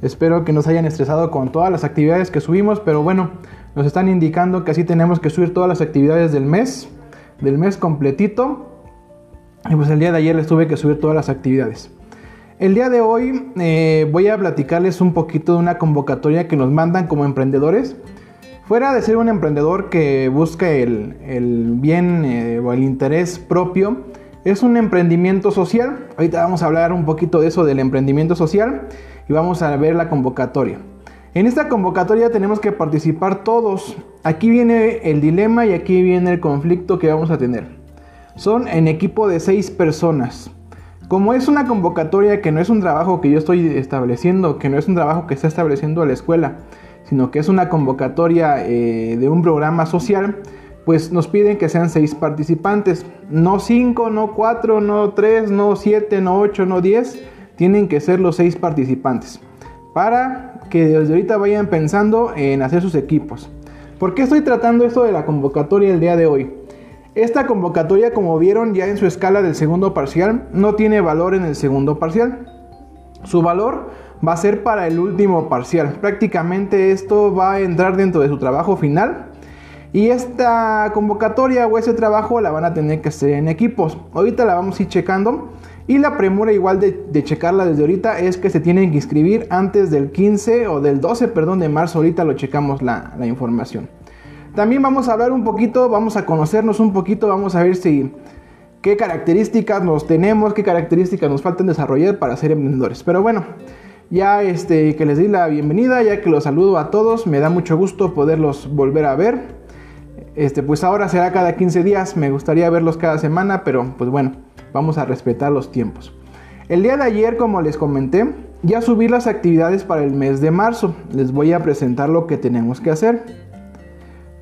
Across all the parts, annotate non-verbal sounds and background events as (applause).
Espero que nos hayan estresado con todas las actividades que subimos, pero bueno, nos están indicando que así tenemos que subir todas las actividades del mes, del mes completito. Y pues el día de ayer les tuve que subir todas las actividades. El día de hoy eh, voy a platicarles un poquito de una convocatoria que nos mandan como emprendedores. Fuera de ser un emprendedor que busca el, bien eh, o el interés propio, es un emprendimiento social. Ahorita vamos a hablar un poquito de eso del emprendimiento social y vamos a ver la convocatoria. En esta convocatoria tenemos que participar todos. Aquí viene el dilema y aquí viene el conflicto que vamos a tener. Son en equipo de seis personas. Como es una convocatoria que no es un trabajo que yo estoy estableciendo, que no es un trabajo que está estableciendo la escuela, sino que es una convocatoria eh, de un programa social, pues nos piden que sean seis participantes. No cinco, no cuatro, no tres, no siete, no ocho, no diez. Tienen que ser los seis participantes. Para que desde ahorita vayan pensando en hacer sus equipos. ¿Por qué estoy tratando esto de la convocatoria el día de hoy? Esta convocatoria, como vieron ya en su escala del segundo parcial, no tiene valor en el segundo parcial. Su valor va a ser para el último parcial. Prácticamente esto va a entrar dentro de su trabajo final. Y esta convocatoria o ese trabajo la van a tener que hacer en equipos. Ahorita la vamos a ir checando. Y la premura igual de, checarla desde ahorita es que se tienen que inscribir antes del 15 o del 12, perdón, de marzo. Ahorita lo checamos la, la información. También vamos a hablar un poquito, vamos a conocernos un poquito, vamos a ver si qué características nos tenemos, qué características nos faltan desarrollar para ser emprendedores. Pero bueno, ya este que les di la bienvenida, ya que los saludo a todos, me da mucho gusto poderlos volver a ver. Este, pues ahora será cada 15 días, me gustaría verlos cada semana, pero pues bueno, vamos a respetar los tiempos. El día de ayer, como les comenté, ya subí las actividades para el mes de marzo. Les voy a presentar lo que tenemos que hacer.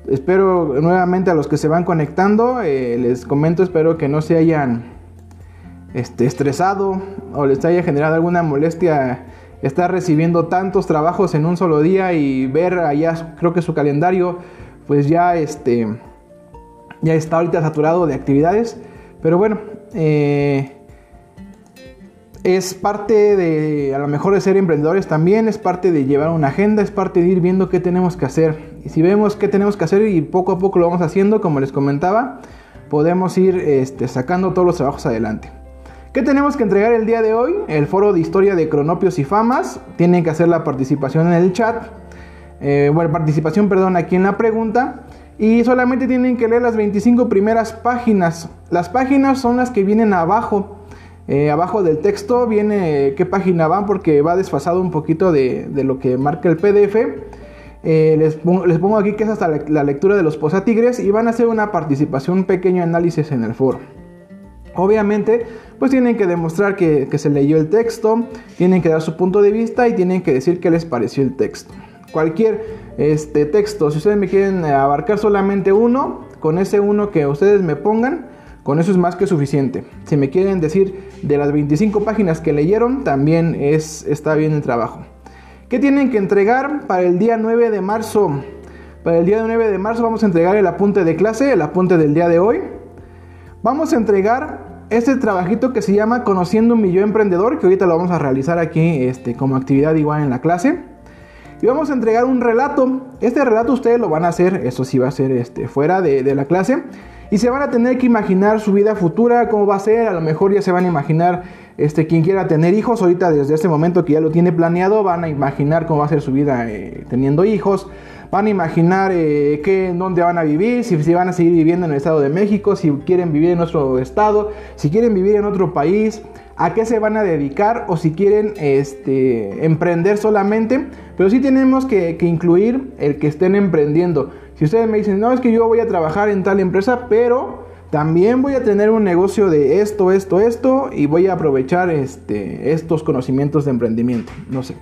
Espero nuevamente a los que se van conectando, eh, les comento, espero que no se hayan este, estresado o les haya generado alguna molestia estar recibiendo tantos trabajos en un solo día y ver allá, creo que su calendario, pues ya, este, ya está ahorita saturado de actividades. Pero bueno, eh, es parte de, a lo mejor de ser emprendedores también, es parte de llevar una agenda, es parte de ir viendo qué tenemos que hacer. Y si vemos qué tenemos que hacer y poco a poco lo vamos haciendo, como les comentaba, podemos ir este, sacando todos los trabajos adelante. ¿Qué tenemos que entregar el día de hoy? El foro de historia de cronopios y famas. Tienen que hacer la participación en el chat. Eh, bueno, participación, perdón, aquí en la pregunta. Y solamente tienen que leer las 25 primeras páginas. Las páginas son las que vienen abajo. Eh, abajo del texto viene qué página van porque va desfasado un poquito de, lo que marca el PDF. Eh, les, pongo, aquí que es hasta la, lectura de los posatigres y van a hacer una participación, un pequeño análisis en el foro. Obviamente, pues tienen que demostrar que, se leyó el texto, tienen que dar su punto de vista y tienen que decir qué les pareció el texto. Cualquier este, texto, si ustedes me quieren abarcar solamente uno, con ese uno que ustedes me pongan, con eso es más que suficiente. Si me quieren decir de las 25 páginas que leyeron, también es, está bien el trabajo. ¿Qué tienen que entregar para el día 9 de marzo? Para el día 9 de marzo vamos a entregar el apunte de clase, el apunte del día de hoy. Vamos a entregar este trabajito que se llama Conociendo un Millón Emprendedor, que ahorita lo vamos a realizar aquí este, como actividad igual en la clase. Y vamos a entregar un relato. Este relato ustedes lo van a hacer, eso sí va a ser este, fuera de, de la clase. Y se van a tener que imaginar su vida futura, cómo va a ser, a lo mejor ya se van a imaginar este, quien quiera tener hijos, ahorita desde este momento que ya lo tiene planeado, van a imaginar cómo va a ser su vida eh, teniendo hijos, van a imaginar eh, qué, dónde van a vivir, si, si, van a seguir viviendo en el Estado de México, si quieren vivir en otro estado, si quieren vivir en otro país, a qué se van a dedicar o si quieren este, emprender solamente, pero sí tenemos que, incluir el que estén emprendiendo. Si ustedes me dicen, no, es que yo voy a trabajar en tal empresa, pero también voy a tener un negocio de esto, esto, esto, y voy a aprovechar este, estos conocimientos de emprendimiento. No sé.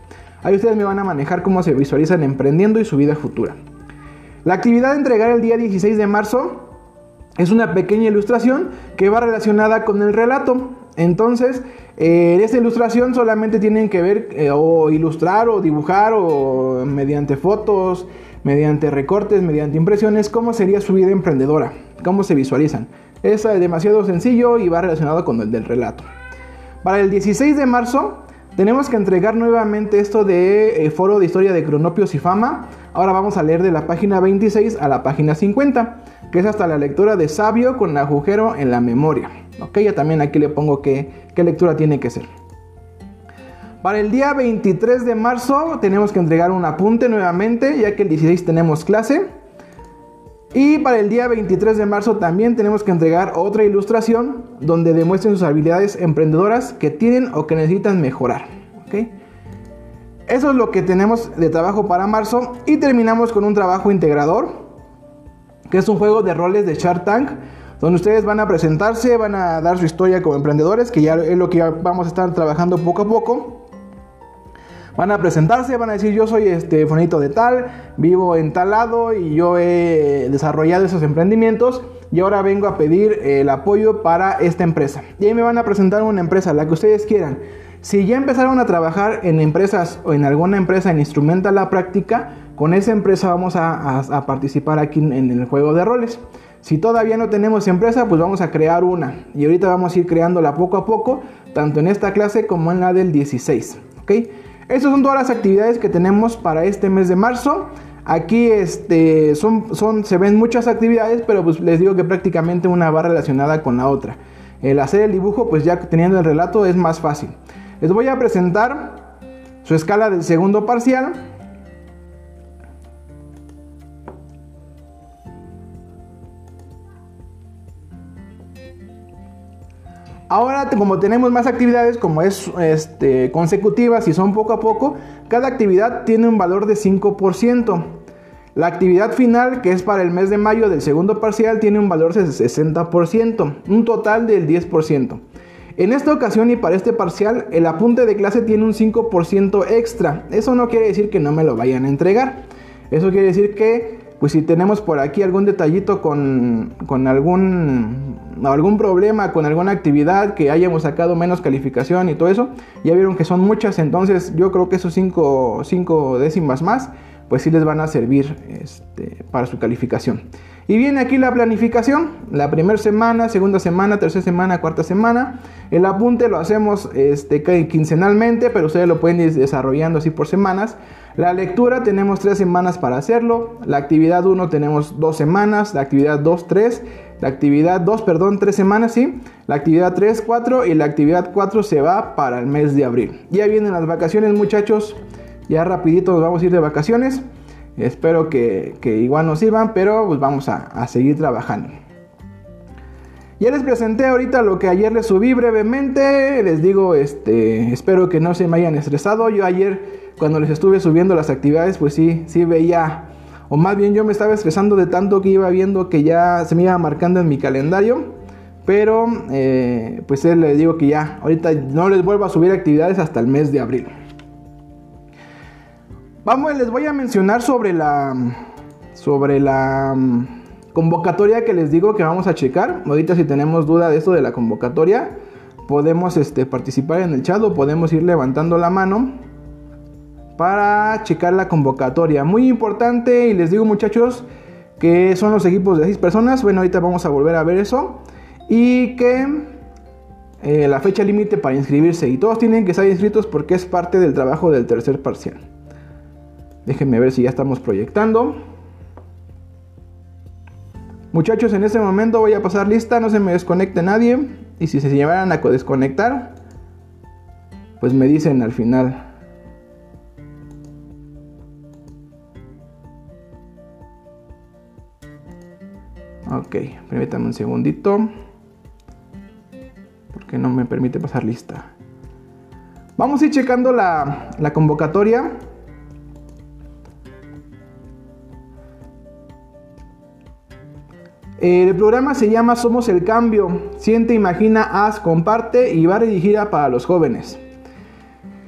Ahí ustedes me van a manejar cómo se visualizan emprendiendo y su vida futura. La actividad de entregar el día 16 de marzo es una pequeña ilustración que va relacionada con el relato. Entonces, en esta ilustración solamente tienen que ver eh, o ilustrar o dibujar o mediante fotos, mediante recortes, mediante impresiones, cómo sería su vida emprendedora, cómo se visualizan. Es demasiado sencillo y va relacionado con el del relato. Para el 16 de marzo tenemos que entregar nuevamente esto de eh, Foro de Historia de Cronopios y Fama. Ahora vamos a leer de la página 26 a la página 50, que es hasta la lectura de Sabio con agujero en la memoria. Ok, ya también aquí le pongo qué, qué lectura tiene que ser. Para el día 23 de marzo tenemos que entregar un apunte nuevamente, ya que el 16 tenemos clase. Y para el día 23 de marzo también tenemos que entregar otra ilustración donde demuestren sus habilidades emprendedoras que tienen o que necesitan mejorar. Eso es lo que tenemos de trabajo para marzo y terminamos con un trabajo integrador, que es un juego de roles de Shark Tank, donde ustedes van a presentarse, van a dar su historia como emprendedores, que ya es lo que vamos a estar trabajando poco a poco. Van a presentarse, van a decir yo soy este fonito de tal, vivo en tal lado y yo he desarrollado esos emprendimientos y ahora vengo a pedir el apoyo para esta empresa. Y ahí me van a presentar una empresa, la que ustedes quieran. Si ya empezaron a trabajar en empresas o en alguna empresa en Instrumenta la Práctica, con esa empresa vamos a, participar aquí en, el juego de roles. Si todavía no tenemos empresa, pues vamos a crear una. Y ahorita vamos a ir creándola poco a poco, tanto en esta clase como en la del 16. ¿ok? Estas son todas las actividades que tenemos para este mes de marzo. Aquí este, son, son, se ven muchas actividades, pero pues les digo que prácticamente una va relacionada con la otra. El hacer el dibujo, pues ya teniendo el relato es más fácil. Les voy a presentar su escala del segundo parcial. Ahora, como tenemos más actividades, como es este, consecutivas y son poco a poco, cada actividad tiene un valor de 5%. La actividad final, que es para el mes de mayo del segundo parcial, tiene un valor de 60%, un total del 10%. En esta ocasión y para este parcial, el apunte de clase tiene un 5% extra. Eso no quiere decir que no me lo vayan a entregar. Eso quiere decir que pues si tenemos por aquí algún detallito con, algún, algún problema, con alguna actividad que hayamos sacado menos calificación y todo eso, ya vieron que son muchas, entonces yo creo que esos 5 cinco, décimas más, pues sí les van a servir este, para su calificación. Y viene aquí la planificación, la primera semana, segunda semana, tercera semana, cuarta semana. El apunte lo hacemos este, quincenalmente, pero ustedes lo pueden ir desarrollando así por semanas. La lectura tenemos tres semanas para hacerlo. La actividad 1 tenemos dos semanas. La actividad 2, 3. La actividad 2, perdón, tres semanas, sí. La actividad 3, 4. Y la actividad 4 se va para el mes de abril. Ya vienen las vacaciones, muchachos. Ya rapidito nos vamos a ir de vacaciones. Espero que, igual nos sirvan, pero pues vamos a, a seguir trabajando. Ya les presenté ahorita lo que ayer les subí brevemente. Les digo, este, espero que no se me hayan estresado. Yo ayer cuando les estuve subiendo las actividades, pues sí, sí veía, o más bien yo me estaba estresando de tanto que iba viendo que ya se me iba marcando en mi calendario. Pero eh, pues él le digo que ya, ahorita no les vuelvo a subir actividades hasta el mes de abril. Vamos, les voy a mencionar sobre la sobre la mm, convocatoria que les digo que vamos a checar. Ahorita si tenemos duda de esto de la convocatoria, podemos este, participar en el chat o podemos ir levantando la mano para checar la convocatoria. Muy importante y les digo muchachos que son los equipos de 6 personas. Bueno, ahorita vamos a volver a ver eso. Y que eh, la fecha límite para inscribirse. Y todos tienen que estar inscritos porque es parte del trabajo del tercer parcial. Déjenme ver si ya estamos proyectando. Muchachos, en este momento voy a pasar lista, no se me desconecte nadie. Y si se llevaran a desconectar, pues me dicen al final. Ok, permítame un segundito. Porque no me permite pasar lista. Vamos a ir checando la, la convocatoria. El programa se llama Somos el Cambio. Siente, imagina, haz, comparte y va dirigida para los jóvenes.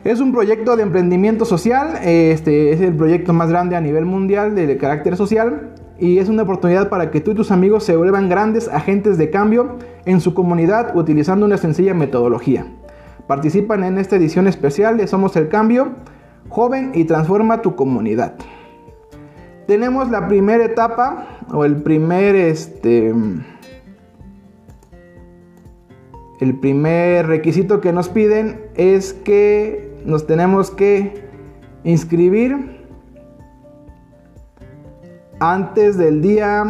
Es un proyecto de emprendimiento social. Este es el proyecto más grande a nivel mundial de carácter social y es una oportunidad para que tú y tus amigos se vuelvan grandes agentes de cambio en su comunidad utilizando una sencilla metodología. Participan en esta edición especial de Somos el Cambio, joven y transforma tu comunidad. Tenemos la primera etapa o el primer este el primer requisito que nos piden es que nos tenemos que inscribir antes del día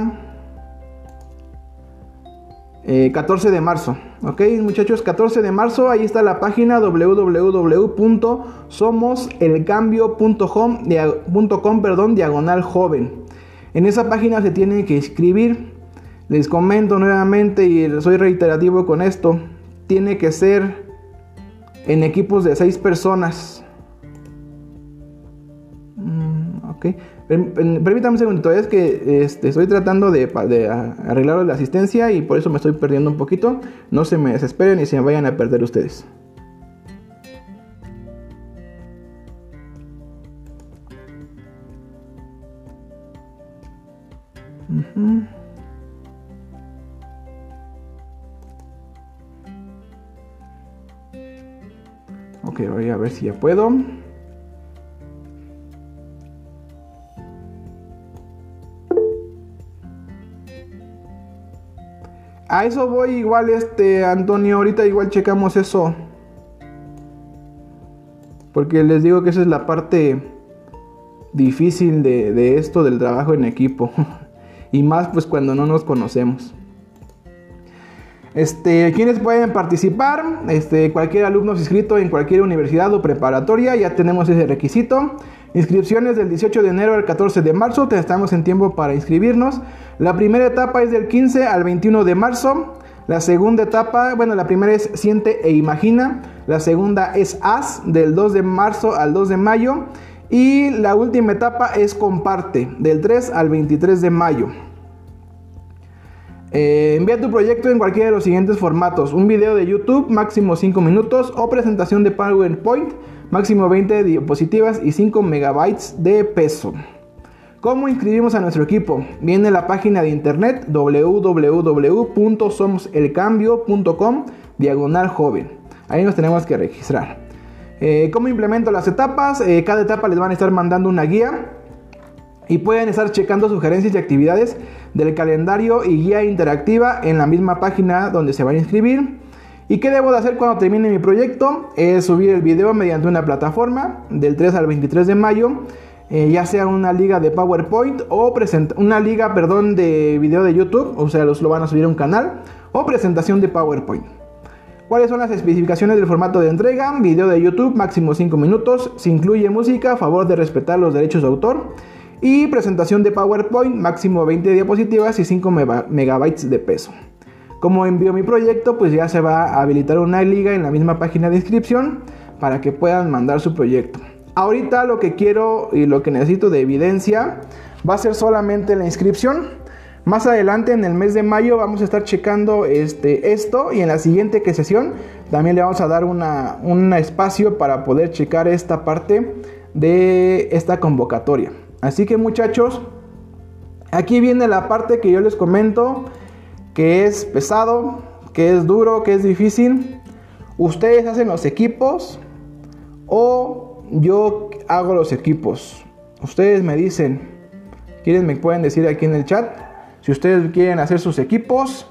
14 eh, de marzo. Ok, muchachos, 14 de marzo, ahí está la página www.somoselcambio.com perdón, diagonal joven. En esa página se tienen que inscribir. Les comento nuevamente y soy reiterativo con esto. Tiene que ser en equipos de 6 personas. Mm, ok. Permítame un segundito, es que este, estoy tratando de, arreglar la asistencia y por eso me estoy perdiendo un poquito. No se me desesperen y se me vayan a perder ustedes. Ok, voy a ver si ya puedo. A eso voy igual, este, Antonio, ahorita igual checamos eso. Porque les digo que esa es la parte difícil de, esto del trabajo en equipo. (laughs) y más pues cuando no nos conocemos. Este, quienes pueden participar, este, cualquier alumno inscrito en cualquier universidad o preparatoria, ya tenemos ese requisito. Inscripciones del 18 de enero al 14 de marzo, estamos en tiempo para inscribirnos. La primera etapa es del 15 al 21 de marzo. La segunda etapa, bueno, la primera es Siente e Imagina. La segunda es Haz, del 2 de marzo al 2 de mayo. Y la última etapa es Comparte, del 3 al 23 de mayo. Eh, envía tu proyecto en cualquiera de los siguientes formatos. Un video de YouTube, máximo 5 minutos, o presentación de PowerPoint, máximo 20 diapositivas y 5 megabytes de peso. ¿Cómo inscribimos a nuestro equipo? Viene la página de internet www.somoselcambio.com diagonal joven. Ahí nos tenemos que registrar. Eh, ¿Cómo implemento las etapas? Eh, cada etapa les van a estar mandando una guía y pueden estar checando sugerencias y actividades del calendario y guía interactiva en la misma página donde se van a inscribir. ¿Y qué debo de hacer cuando termine mi proyecto? Es subir el video mediante una plataforma del 3 al 23 de mayo eh, ya sea una liga de PowerPoint o una liga, perdón, de video de YouTube, o sea, los lo van a subir a un canal, o presentación de PowerPoint. ¿Cuáles son las especificaciones del formato de entrega? Video de YouTube, máximo 5 minutos, se incluye música, a favor de respetar los derechos de autor, y presentación de PowerPoint, máximo 20 diapositivas y 5 megabytes de peso. Como envío mi proyecto, pues ya se va a habilitar una liga en la misma página de inscripción para que puedan mandar su proyecto. Ahorita lo que quiero y lo que necesito de evidencia va a ser solamente la inscripción. Más adelante en el mes de mayo vamos a estar checando este, esto y en la siguiente sesión también le vamos a dar un espacio para poder checar esta parte de esta convocatoria. Así que muchachos, aquí viene la parte que yo les comento que es pesado, que es duro, que es difícil. Ustedes hacen los equipos o yo hago los equipos. Ustedes me dicen, ¿quieren me pueden decir aquí en el chat? Si ustedes quieren hacer sus equipos.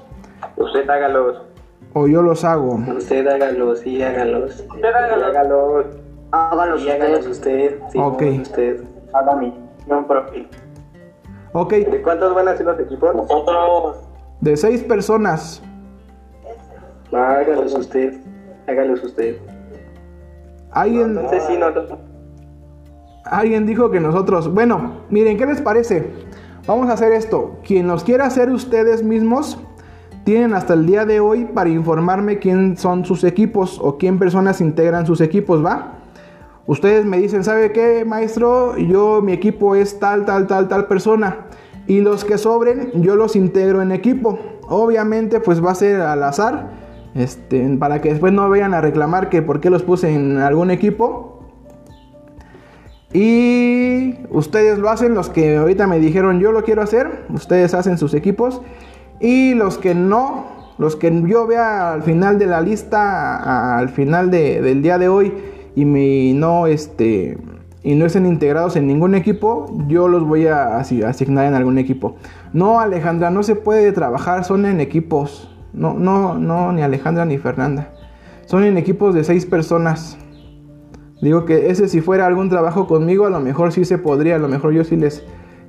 Usted hágalos. O yo los hago. Usted hágalos y hágalos. Usted hágalos. Hágalos. Y hágalos usted. Sí, ok. Usted. Hágame. No profil. Ok. ¿De cuántos van a ser los equipos? Nosotros. De seis personas. Hágalos usted. Hágalos usted. Alguien, alguien dijo que nosotros, bueno, miren, ¿qué les parece? Vamos a hacer esto. Quien nos quiera hacer ustedes mismos, tienen hasta el día de hoy para informarme quién son sus equipos o quién personas integran sus equipos, ¿va? Ustedes me dicen, ¿sabe qué, maestro? Yo, mi equipo es tal, tal, tal, tal persona. Y los que sobren, yo los integro en equipo. Obviamente, pues va a ser al azar este, para que después no vayan a reclamar que por qué los puse en algún equipo. Y ustedes lo hacen, los que ahorita me dijeron yo lo quiero hacer, ustedes hacen sus equipos. Y los que no, los que yo vea al final de la lista, al final del día de hoy, y me, no, este, y no estén integrados en ningún equipo, yo los voy a asignar en algún equipo. No, Alejandra, no se puede trabajar, son en equipos. No, no, no, ni Alejandra ni Fernanda. Son en equipos de seis personas. Digo que ese si fuera algún trabajo conmigo, a lo mejor sí se podría, a lo mejor yo sí les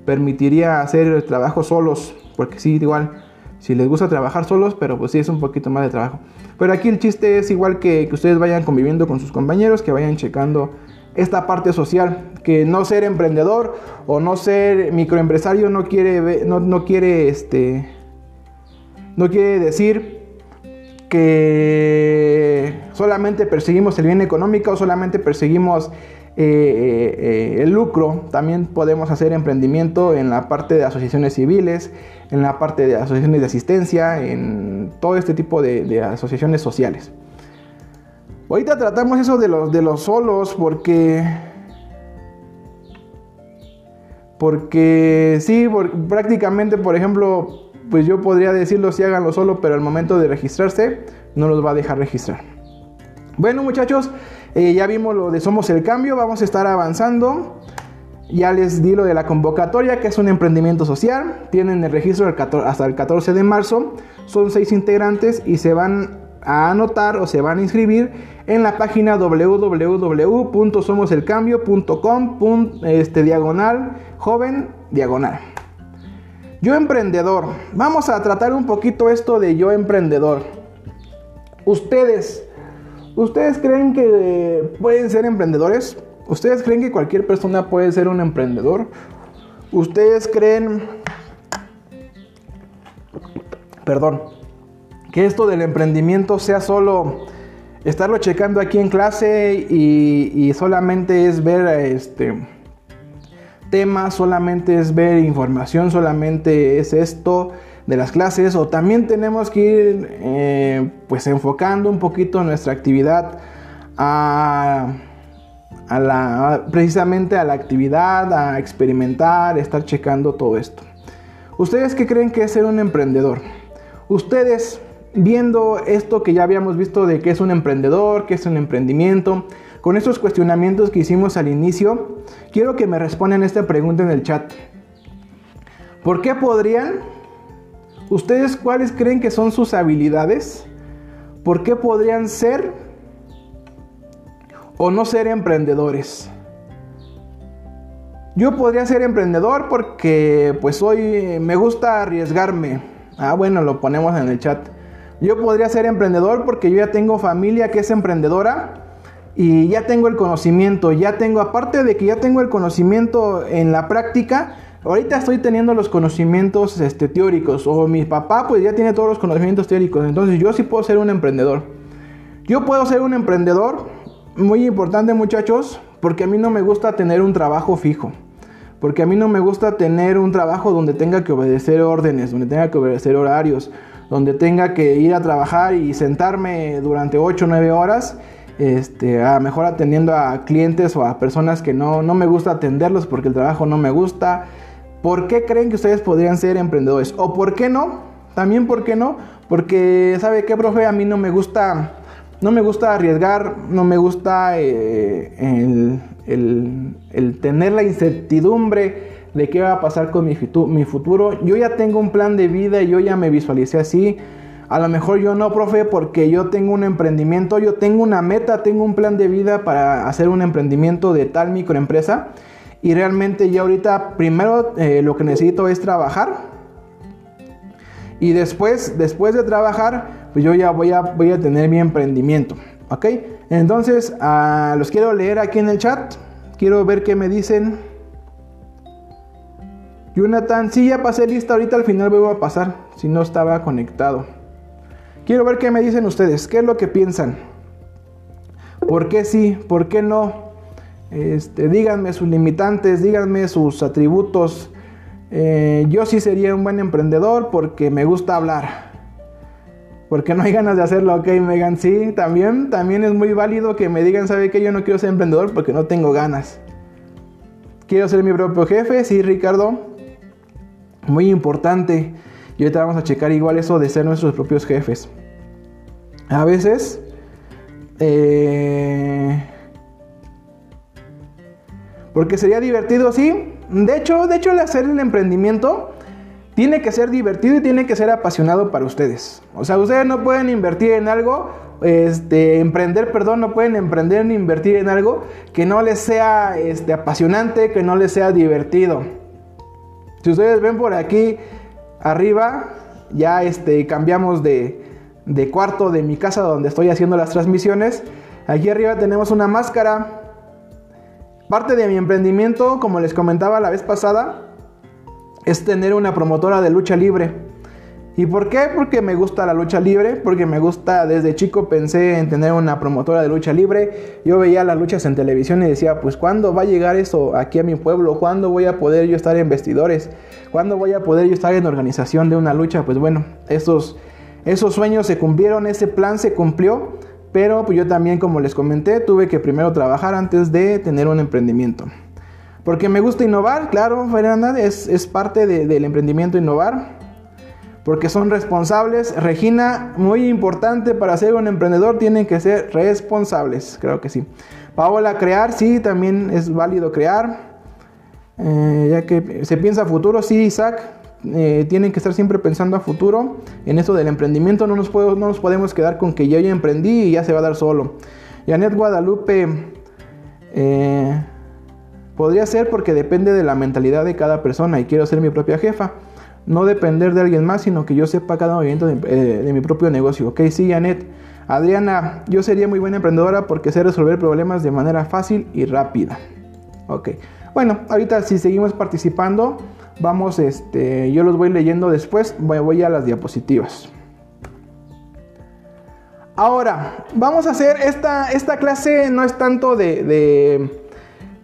permitiría hacer el trabajo solos, porque sí, igual, si les gusta trabajar solos, pero pues sí es un poquito más de trabajo. Pero aquí el chiste es igual que, que ustedes vayan conviviendo con sus compañeros, que vayan checando esta parte social, que no ser emprendedor o no ser microempresario no quiere, no, no quiere, este, no quiere decir que solamente perseguimos el bien económico, solamente perseguimos eh, eh, eh, el lucro, también podemos hacer emprendimiento en la parte de asociaciones civiles, en la parte de asociaciones de asistencia, en todo este tipo de asociaciones sociales. Ahorita tratamos eso de los, de los solos porque... Porque sí, prácticamente, por ejemplo, pues yo podría decirlo si háganlo solo, pero al momento de registrarse no los va a dejar registrar. Bueno muchachos, eh, ya vimos lo de Somos el Cambio, vamos a estar avanzando. Ya les di lo de la convocatoria, que es un emprendimiento social. Tienen el registro hasta el 14 de marzo. Son seis integrantes y se van a anotar o se van a inscribir en la página www.somoselcambio.com este, diagonal joven diagonal. Yo emprendedor. Vamos a tratar un poquito esto de yo emprendedor. Ustedes, ¿ustedes creen que pueden ser emprendedores? ¿Ustedes creen que cualquier persona puede ser un emprendedor? ¿Ustedes creen... Perdón que esto del emprendimiento sea solo estarlo checando aquí en clase y, solamente es ver este temas, solamente es ver información, solamente es esto de las clases o también tenemos que ir eh, pues enfocando un poquito nuestra actividad a, a la, precisamente a la actividad, a experimentar, estar checando todo esto. ¿Ustedes qué creen que es ser un emprendedor? Ustedes viendo esto que ya habíamos visto de qué es un emprendedor, qué es un emprendimiento, con estos cuestionamientos que hicimos al inicio, quiero que me respondan esta pregunta en el chat. ¿Por qué podrían? ¿Ustedes cuáles creen que son sus habilidades? ¿Por qué podrían ser o no ser emprendedores? Yo podría ser emprendedor porque pues hoy me gusta arriesgarme. Ah, bueno, lo ponemos en el chat. Yo podría ser emprendedor porque yo ya tengo familia que es emprendedora y ya tengo el conocimiento, ya tengo, aparte de que ya tengo el conocimiento en la práctica, ahorita estoy teniendo los conocimientos este, teóricos o mi papá pues ya tiene todos los conocimientos teóricos, entonces yo sí puedo ser un emprendedor. Yo puedo ser un emprendedor, muy importante muchachos, porque a mí no me gusta tener un trabajo fijo. Porque a mí no me gusta tener un trabajo donde tenga que obedecer órdenes, donde tenga que obedecer horarios, donde tenga que ir a trabajar y sentarme durante 8 o 9 horas, este, a mejor atendiendo a clientes o a personas que no, no me gusta atenderlos porque el trabajo no me gusta. ¿Por qué creen que ustedes podrían ser emprendedores? ¿O por qué no? También, ¿por qué no? Porque, ¿sabe qué, profe? A mí no me gusta, no me gusta arriesgar, no me gusta eh, el, el, el tener la incertidumbre de qué va a pasar con mi, mi futuro. Yo ya tengo un plan de vida, yo ya me visualicé así. A lo mejor yo no, profe, porque yo tengo un emprendimiento, yo tengo una meta, tengo un plan de vida para hacer un emprendimiento de tal microempresa. Y realmente ya ahorita primero eh, lo que necesito es trabajar. Y después, después de trabajar, pues yo ya voy a, voy a tener mi emprendimiento. ¿Ok? Entonces, ah, los quiero leer aquí en el chat. Quiero ver qué me dicen. Jonathan, sí, ya pasé lista, ahorita al final voy a pasar, si no estaba conectado. Quiero ver qué me dicen ustedes, qué es lo que piensan. ¿Por qué sí? ¿Por qué no? Este, díganme sus limitantes, díganme sus atributos. Eh, yo sí sería un buen emprendedor porque me gusta hablar. Porque no hay ganas de hacerlo, ok, Megan. Sí, también, también es muy válido que me digan, ¿sabe qué? Yo no quiero ser emprendedor porque no tengo ganas. Quiero ser mi propio jefe, sí, Ricardo. Muy importante. Y ahorita vamos a checar igual eso de ser nuestros propios jefes. A veces... Eh, porque sería divertido, sí. De hecho, de hecho, el hacer el emprendimiento tiene que ser divertido y tiene que ser apasionado para ustedes. O sea, ustedes no pueden invertir en algo este, emprender, perdón, no pueden emprender ni invertir en algo que no les sea este, apasionante, que no les sea divertido. Si ustedes ven por aquí arriba, ya este, cambiamos de, de cuarto de mi casa donde estoy haciendo las transmisiones. Aquí arriba tenemos una máscara. Parte de mi emprendimiento, como les comentaba la vez pasada, es tener una promotora de lucha libre. ¿Y por qué? Porque me gusta la lucha libre, porque me gusta, desde chico pensé en tener una promotora de lucha libre. Yo veía las luchas en televisión y decía, pues ¿cuándo va a llegar eso aquí a mi pueblo? ¿Cuándo voy a poder yo estar en vestidores? ¿Cuándo voy a poder yo estar en organización de una lucha? Pues bueno, esos, esos sueños se cumplieron, ese plan se cumplió, pero pues yo también, como les comenté, tuve que primero trabajar antes de tener un emprendimiento. Porque me gusta innovar, claro, Fernanda, es, es parte del emprendimiento innovar porque son responsables. Regina, muy importante para ser un emprendedor, tienen que ser responsables, creo que sí. Paola, crear, sí, también es válido crear. Eh, ya que se piensa a futuro, sí, Isaac, eh, tienen que estar siempre pensando a futuro. En eso del emprendimiento no nos, no nos podemos quedar con que yo ya emprendí y ya se va a dar solo. Janet Guadalupe, eh, podría ser porque depende de la mentalidad de cada persona y quiero ser mi propia jefa no depender de alguien más, sino que yo sepa cada movimiento eh, de, mi propio negocio. Ok, sí, Janet. Adriana, yo sería muy buena emprendedora porque sé resolver problemas de manera fácil y rápida. Ok, bueno, ahorita si seguimos participando, vamos, este, yo los voy leyendo después, voy, a las diapositivas. Ahora, vamos a hacer esta, esta clase, no es tanto de, de,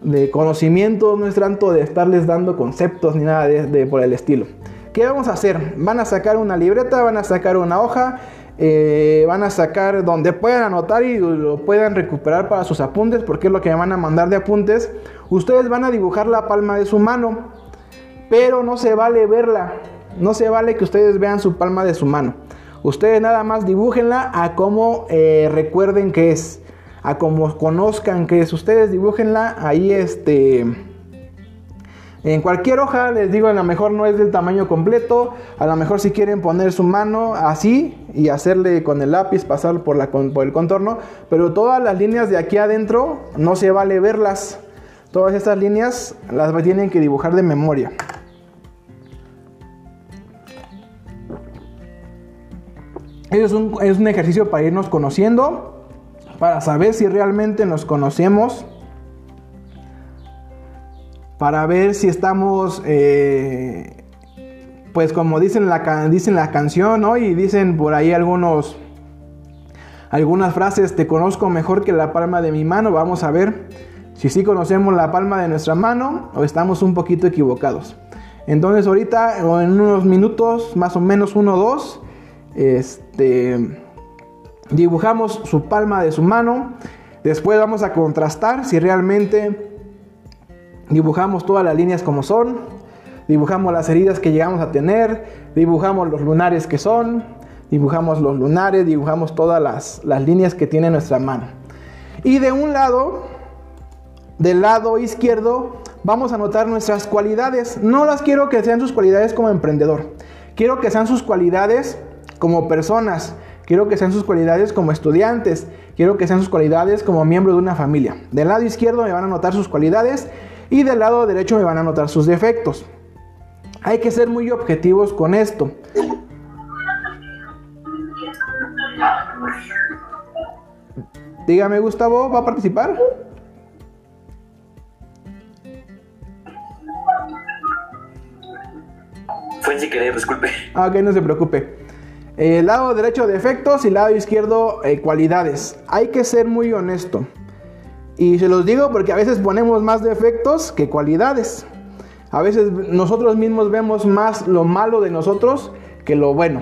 de, conocimiento, no es tanto de estarles dando conceptos ni nada de por el estilo. ¿Qué vamos a hacer? Van a sacar una libreta, van a sacar una hoja, eh, van a sacar donde puedan anotar y lo puedan recuperar para sus apuntes, porque es lo que me van a mandar de apuntes. Ustedes van a dibujar la palma de su mano, pero no se vale verla, no se vale que ustedes vean su palma de su mano. Ustedes nada más dibújenla a como eh, recuerden que es, a como conozcan que es. Ustedes dibújenla ahí este en cualquier hoja, les digo, a lo mejor no es del tamaño completo, a lo mejor si quieren poner su mano así y hacerle con el lápiz pasar por, la, el contorno, pero todas las líneas de aquí adentro no se vale verlas. Todas estas líneas las tienen que dibujar de memoria. Es un ejercicio para irnos conociendo, para saber si realmente nos conocemos para ver si estamos, eh, pues como dicen la, dicen la canción, ¿no? Y dicen por ahí algunos, algunas frases, te conozco mejor que la palma de mi mano, vamos a ver si sí conocemos la palma de nuestra mano o estamos un poquito equivocados. Entonces ahorita, o en unos minutos, más o menos uno o dos, este, dibujamos su palma de su mano. Después vamos a contrastar si realmente Dibujamos todas las líneas como son, dibujamos las heridas que llegamos a tener, dibujamos los lunares que son, dibujamos los lunares, dibujamos todas las, líneas que tiene nuestra mano. Y de un lado, del lado izquierdo, vamos a anotar nuestras cualidades. No las quiero que sean sus cualidades como emprendedor, quiero que sean sus cualidades como personas, quiero que sean sus cualidades como estudiantes, quiero que sean sus cualidades como miembro de una familia. Del lado izquierdo me van a anotar sus cualidades y del lado derecho me van a anotar sus defectos. Hay que ser muy objetivos con esto. Dígame, Gustavo, ¿va a participar? Fue sin querer, disculpe. Ah, ok, no se preocupe. El lado derecho defectos y el lado izquierdo eh, cualidades. Hay que ser muy honesto. Y se los digo porque a veces ponemos más defectos que cualidades. A veces nosotros mismos vemos más lo malo de nosotros que lo bueno.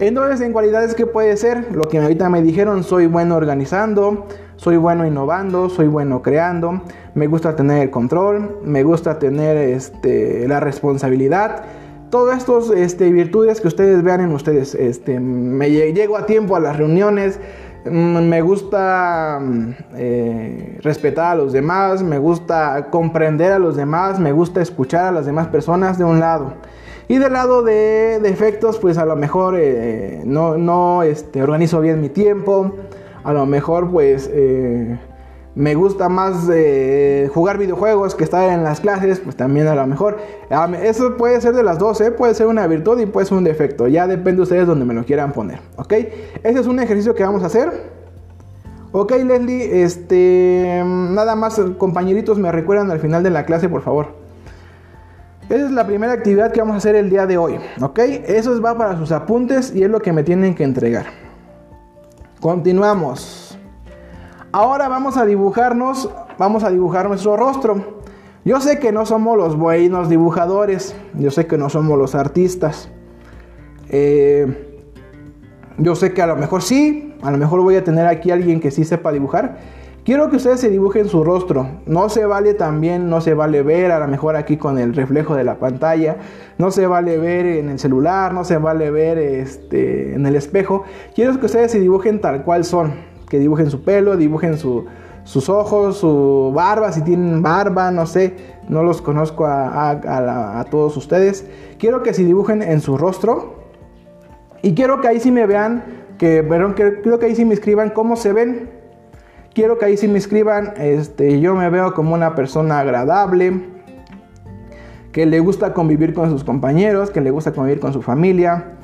Entonces, en cualidades, ¿qué puede ser? Lo que ahorita me dijeron, soy bueno organizando, soy bueno innovando, soy bueno creando, me gusta tener el control, me gusta tener este, la responsabilidad. Todas estas este, virtudes que ustedes vean en ustedes, este, me llego a tiempo a las reuniones, me gusta mm, eh, respetar a los demás, me gusta comprender a los demás, me gusta escuchar a las demás personas de un lado. Y del lado de defectos, pues a lo mejor eh, no, no este, organizo bien mi tiempo, a lo mejor pues eh, me gusta más eh, jugar videojuegos que estar en las clases, pues también a lo mejor. Eso puede ser de las dos, ¿eh? puede ser una virtud y puede ser un defecto. Ya depende de ustedes donde me lo quieran poner. ¿Ok? Ese es un ejercicio que vamos a hacer. Ok, Leslie, este. Nada más, compañeritos, me recuerdan al final de la clase, por favor. Esa es la primera actividad que vamos a hacer el día de hoy. ¿Ok? Eso va para sus apuntes y es lo que me tienen que entregar. Continuamos. Ahora vamos a dibujarnos, vamos a dibujar nuestro rostro. Yo sé que no somos los buenos dibujadores, yo sé que no somos los artistas. Eh, yo sé que a lo mejor sí, a lo mejor voy a tener aquí alguien que sí sepa dibujar. Quiero que ustedes se dibujen su rostro. No se vale también, no se vale ver a lo mejor aquí con el reflejo de la pantalla. No se vale ver en el celular, no se vale ver este, en el espejo. Quiero que ustedes se dibujen tal cual son que dibujen su pelo, dibujen sus ojos, su barba, si tienen barba, no sé, no los conozco a, todos ustedes. Quiero que si dibujen en su rostro y quiero que ahí sí me vean, que, perdón, que, quiero que ahí sí me escriban cómo se ven. Quiero que ahí sí me escriban, este, yo me veo como una persona agradable, que le gusta convivir con sus compañeros, que le gusta convivir con su familia,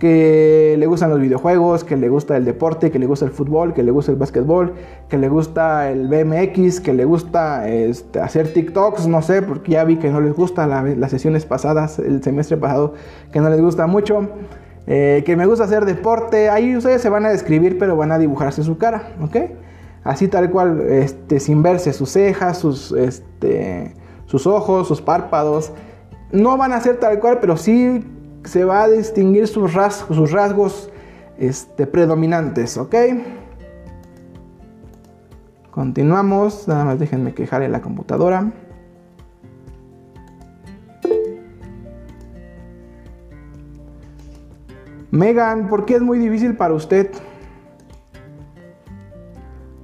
que le gustan los videojuegos, que le gusta el deporte, que le gusta el fútbol, que le gusta el básquetbol, que le gusta el BMX, que le gusta este, hacer TikToks, no sé, porque ya vi que no les gusta las sesiones pasadas, el semestre pasado, que no les gusta mucho. Eh, que me gusta hacer deporte, ahí ustedes se van a describir, pero van a dibujarse su cara, ¿ok? Así tal cual, este, sin verse sus cejas, sus, este, sus ojos, sus párpados. No van a ser tal cual, pero sí se va a distinguir sus rasgos, sus rasgos este, predominantes, ¿ok? Continuamos, nada más déjenme quejar en la computadora. Megan, ¿por qué es muy difícil para usted?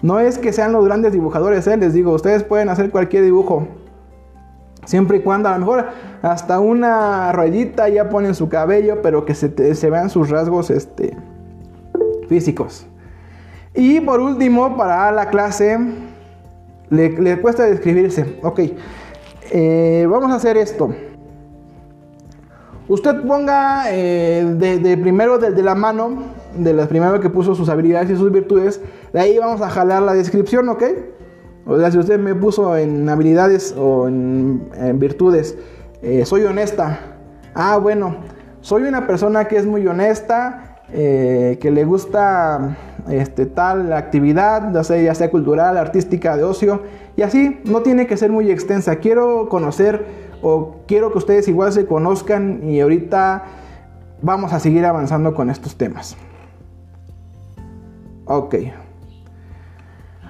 No es que sean los grandes dibujadores, ¿eh? les digo, ustedes pueden hacer cualquier dibujo. Siempre y cuando a lo mejor hasta una ruedita ya ponen su cabello, pero que se, vean sus rasgos este, físicos. Y por último, para la clase, le, cuesta describirse. Ok, eh, vamos a hacer esto. Usted ponga eh, de, primero de, de, la mano, de las primero que puso sus habilidades y sus virtudes, de ahí vamos a jalar la descripción, ¿ok? O sea, si usted me puso en habilidades o en, virtudes, eh, soy honesta. Ah, bueno, soy una persona que es muy honesta, eh, que le gusta este, tal actividad, ya sea, ya sea cultural, artística, de ocio, y así no tiene que ser muy extensa. Quiero conocer o quiero que ustedes igual se conozcan y ahorita vamos a seguir avanzando con estos temas. Ok.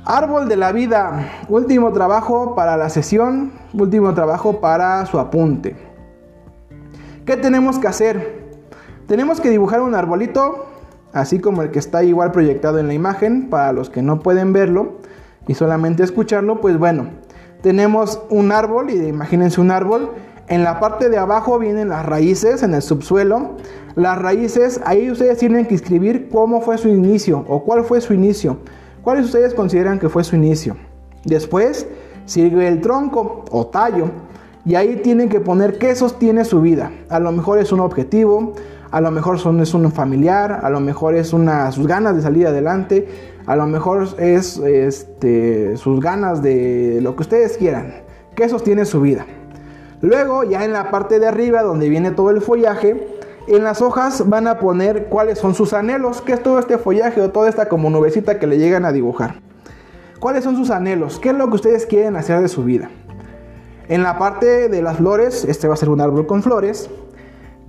Árbol de la vida, último trabajo para la sesión, último trabajo para su apunte. ¿Qué tenemos que hacer? Tenemos que dibujar un arbolito, así como el que está igual proyectado en la imagen, para los que no pueden verlo y solamente escucharlo, pues bueno, tenemos un árbol y imagínense un árbol. En la parte de abajo vienen las raíces en el subsuelo. Las raíces, ahí ustedes tienen que escribir cómo fue su inicio o cuál fue su inicio. ¿Cuáles ustedes consideran que fue su inicio? Después sigue el tronco o tallo y ahí tienen que poner qué sostiene su vida. A lo mejor es un objetivo, a lo mejor son, es un familiar, a lo mejor es una, sus ganas de salir adelante, a lo mejor es este, sus ganas de lo que ustedes quieran. ¿Qué sostiene su vida? Luego, ya en la parte de arriba, donde viene todo el follaje, en las hojas van a poner cuáles son sus anhelos, qué es todo este follaje o toda esta como nubecita que le llegan a dibujar. ¿Cuáles son sus anhelos? ¿Qué es lo que ustedes quieren hacer de su vida? En la parte de las flores, este va a ser un árbol con flores.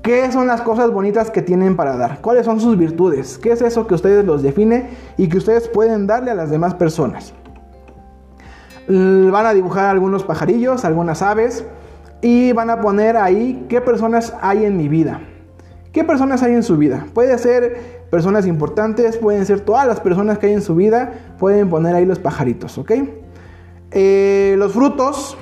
¿Qué son las cosas bonitas que tienen para dar? ¿Cuáles son sus virtudes? ¿Qué es eso que ustedes los define y que ustedes pueden darle a las demás personas? Van a dibujar algunos pajarillos, algunas aves y van a poner ahí qué personas hay en mi vida. ¿Qué personas hay en su vida? Puede ser personas importantes, pueden ser todas las personas que hay en su vida, pueden poner ahí los pajaritos, ¿ok? Eh, los frutos,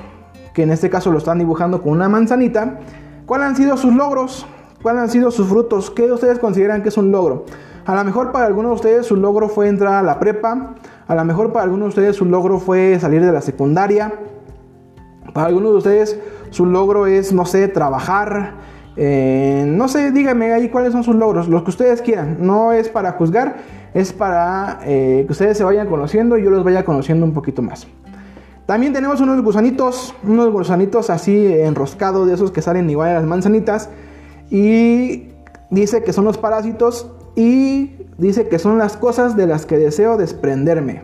que en este caso lo están dibujando con una manzanita, ¿cuáles han sido sus logros? ¿Cuáles han sido sus frutos? ¿Qué ustedes consideran que es un logro? A lo mejor para algunos de ustedes su logro fue entrar a la prepa, a lo mejor para algunos de ustedes su logro fue salir de la secundaria, para algunos de ustedes su logro es, no sé, trabajar, eh, no sé, díganme ahí cuáles son sus logros, los que ustedes quieran. No es para juzgar, es para eh, que ustedes se vayan conociendo y yo los vaya conociendo un poquito más. También tenemos unos gusanitos, unos gusanitos así enroscados de esos que salen igual a las manzanitas. Y dice que son los parásitos y dice que son las cosas de las que deseo desprenderme.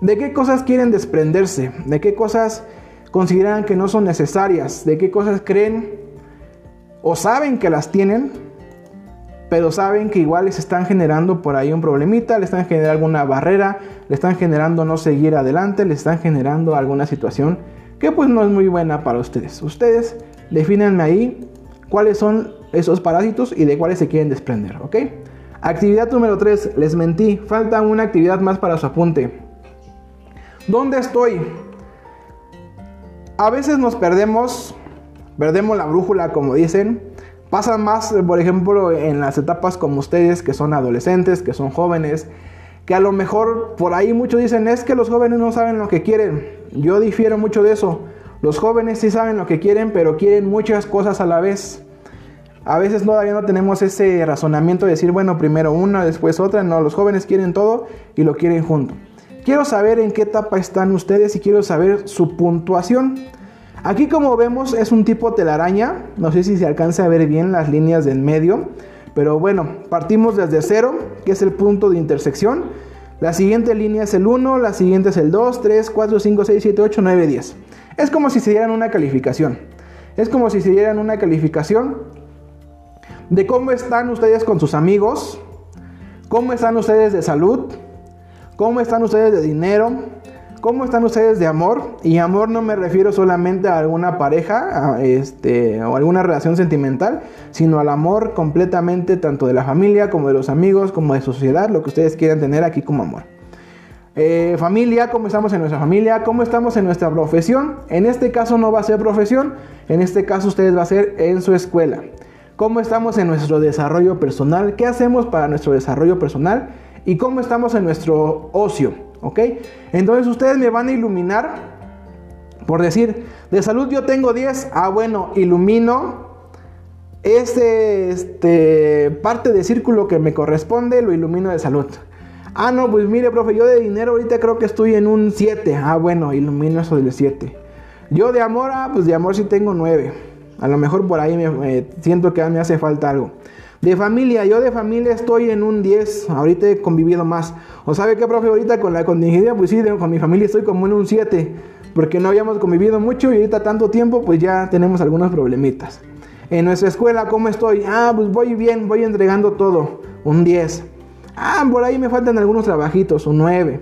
¿De qué cosas quieren desprenderse? ¿De qué cosas consideran que no son necesarias? ¿De qué cosas creen o saben que las tienen, pero saben que igual les están generando por ahí un problemita, le están generando alguna barrera, le están generando no seguir adelante, le están generando alguna situación que pues no es muy buena para ustedes. Ustedes definanme ahí cuáles son esos parásitos y de cuáles se quieren desprender, ¿ok? Actividad número 3, les mentí, falta una actividad más para su apunte. ¿Dónde estoy? A veces nos perdemos Perdemos la brújula, como dicen. Pasa más, por ejemplo, en las etapas como ustedes, que son adolescentes, que son jóvenes, que a lo mejor por ahí muchos dicen, es que los jóvenes no saben lo que quieren. Yo difiero mucho de eso. Los jóvenes sí saben lo que quieren, pero quieren muchas cosas a la vez. A veces todavía no tenemos ese razonamiento de decir, bueno, primero una, después otra. No, los jóvenes quieren todo y lo quieren junto. Quiero saber en qué etapa están ustedes y quiero saber su puntuación. Aquí como vemos es un tipo telaraña, no sé si se alcanza a ver bien las líneas del medio, pero bueno, partimos desde 0, que es el punto de intersección. La siguiente línea es el 1, la siguiente es el 2, 3, 4, 5, 6, 7, 8, 9, 10. Es como si se dieran una calificación. Es como si se dieran una calificación de cómo están ustedes con sus amigos, cómo están ustedes de salud, cómo están ustedes de dinero, ¿Cómo están ustedes de amor? Y amor no me refiero solamente a alguna pareja este, o alguna relación sentimental, sino al amor completamente tanto de la familia como de los amigos, como de sociedad, lo que ustedes quieran tener aquí como amor. Eh, familia, cómo estamos en nuestra familia, cómo estamos en nuestra profesión. En este caso no va a ser profesión, en este caso ustedes va a ser en su escuela. Cómo estamos en nuestro desarrollo personal, qué hacemos para nuestro desarrollo personal y cómo estamos en nuestro ocio. ¿Ok? Entonces ustedes me van a iluminar, por decir, de salud yo tengo 10, ah bueno, ilumino ese este, parte de círculo que me corresponde, lo ilumino de salud. Ah, no, pues mire, profe, yo de dinero ahorita creo que estoy en un 7. Ah, bueno, ilumino eso del 7. Yo de amor, ah, pues de amor sí tengo 9. A lo mejor por ahí me, siento que me hace falta algo. De familia, yo de familia estoy en un 10, ahorita he convivido más. ¿O sabe qué, profe? Ahorita con la contingencia, pues sí, con mi familia estoy como en un 7, porque no habíamos convivido mucho y ahorita tanto tiempo, pues ya tenemos algunos problemitas. En nuestra escuela, ¿cómo estoy? Ah, pues voy bien, voy entregando todo, un 10. Ah, por ahí me faltan algunos trabajitos, un 9.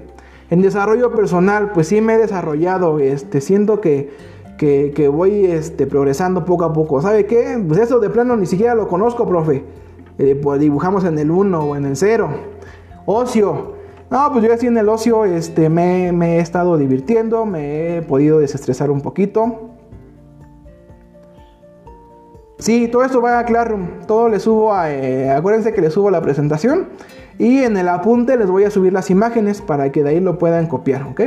En desarrollo personal, pues sí me he desarrollado, este, siento que, que, voy este, progresando poco a poco. ¿Sabe qué? Pues eso de plano ni siquiera lo conozco, profe. Eh, pues dibujamos en el 1 o en el 0. Ocio. No, pues yo así en el ocio este, me, he estado divirtiendo, me he podido desestresar un poquito. Sí, todo esto va a Classroom. Todo le subo. Eh, acuérdense que le subo la presentación. Y en el apunte les voy a subir las imágenes para que de ahí lo puedan copiar, ¿ok?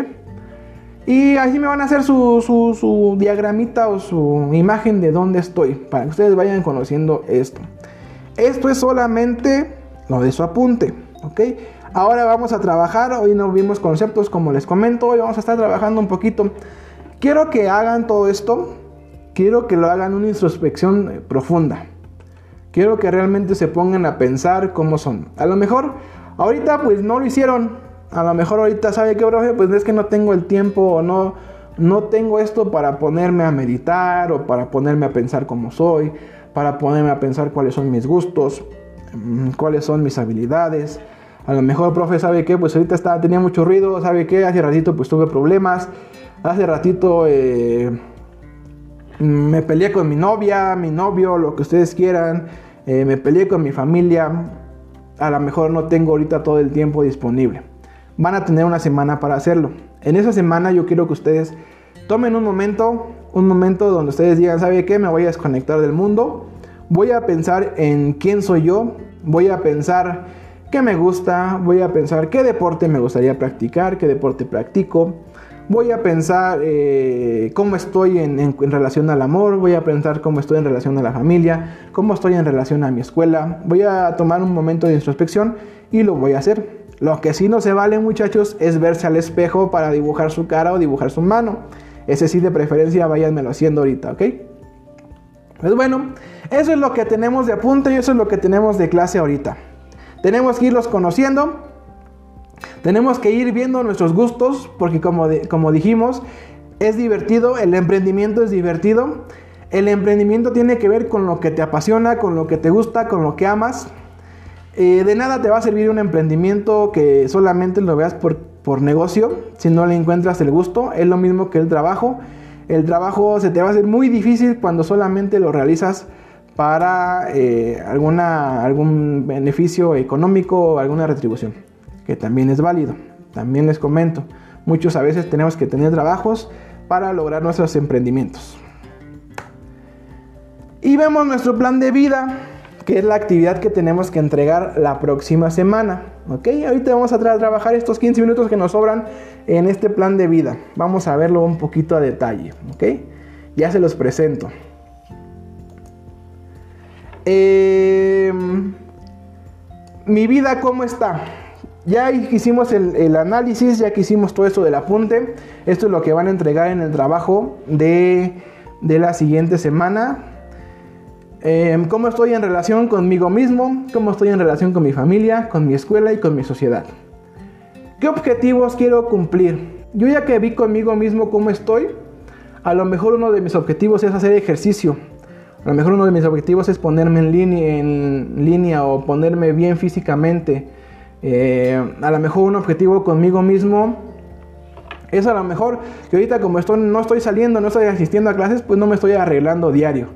Y así me van a hacer su, su, su diagramita o su imagen de dónde estoy. Para que ustedes vayan conociendo esto. Esto es solamente lo de su apunte, ¿ok? Ahora vamos a trabajar, hoy no vimos conceptos como les comento, hoy vamos a estar trabajando un poquito. Quiero que hagan todo esto, quiero que lo hagan una introspección profunda. Quiero que realmente se pongan a pensar cómo son. A lo mejor ahorita pues no lo hicieron. A lo mejor ahorita sabe que, profe, pues es que no tengo el tiempo o no no tengo esto para ponerme a meditar o para ponerme a pensar cómo soy para ponerme a pensar cuáles son mis gustos, mm, cuáles son mis habilidades. A lo mejor, profe, ¿sabe qué? Pues ahorita está, tenía mucho ruido, ¿sabe qué? Hace ratito pues tuve problemas, hace ratito eh, me peleé con mi novia, mi novio, lo que ustedes quieran, eh, me peleé con mi familia, a lo mejor no tengo ahorita todo el tiempo disponible. Van a tener una semana para hacerlo. En esa semana yo quiero que ustedes tomen un momento, un momento donde ustedes digan, ¿sabe qué? Me voy a desconectar del mundo. Voy a pensar en quién soy yo. Voy a pensar qué me gusta, voy a pensar qué deporte me gustaría practicar, qué deporte practico, voy a pensar eh, cómo estoy en, relación al amor, voy a pensar cómo estoy en relación a la familia, cómo estoy en relación a mi escuela, voy a tomar un momento de introspección y lo voy a hacer. Lo que sí no se vale muchachos es verse al espejo para dibujar su cara o dibujar su mano. Ese sí de preferencia váyanmelo haciendo ahorita, ¿ok? Pues bueno, eso es lo que tenemos de apunte y eso es lo que tenemos de clase ahorita. Tenemos que irlos conociendo, tenemos que ir viendo nuestros gustos, porque como, como dijimos, es divertido, el emprendimiento es divertido. El emprendimiento tiene que ver con lo que te apasiona, con lo que te gusta, con lo que amas. Eh, de nada te va a servir un emprendimiento que solamente lo veas por, por negocio, si no le encuentras el gusto. Es lo mismo que el trabajo. El trabajo se te va a hacer muy difícil cuando solamente lo realizas para eh, alguna, algún beneficio económico o alguna retribución, que también es válido. También les comento, muchos a veces tenemos que tener trabajos para lograr nuestros emprendimientos. Y vemos nuestro plan de vida, que es la actividad que tenemos que entregar la próxima semana. ¿Ok? Ahorita vamos a trabajar estos 15 minutos que nos sobran en este plan de vida. Vamos a verlo un poquito a detalle. ¿Ok? Ya se los presento. Em, mi vida, ¿cómo está? Ya hicimos el, análisis, ya que hicimos todo esto del apunte. Esto es lo que van a entregar en el trabajo de, la siguiente semana. Em, ¿Cómo estoy en relación conmigo mismo? ¿Cómo estoy en relación con mi familia, con mi escuela y con mi sociedad? ¿Qué objetivos quiero cumplir? Yo ya que vi conmigo mismo cómo estoy, a lo mejor uno de mis objetivos es hacer ejercicio a lo mejor uno de mis objetivos es ponerme en línea, en línea o ponerme bien físicamente. Eh, a lo mejor un objetivo conmigo mismo es a lo mejor que ahorita como estoy, no estoy saliendo, no estoy asistiendo a clases, pues no me estoy arreglando diario.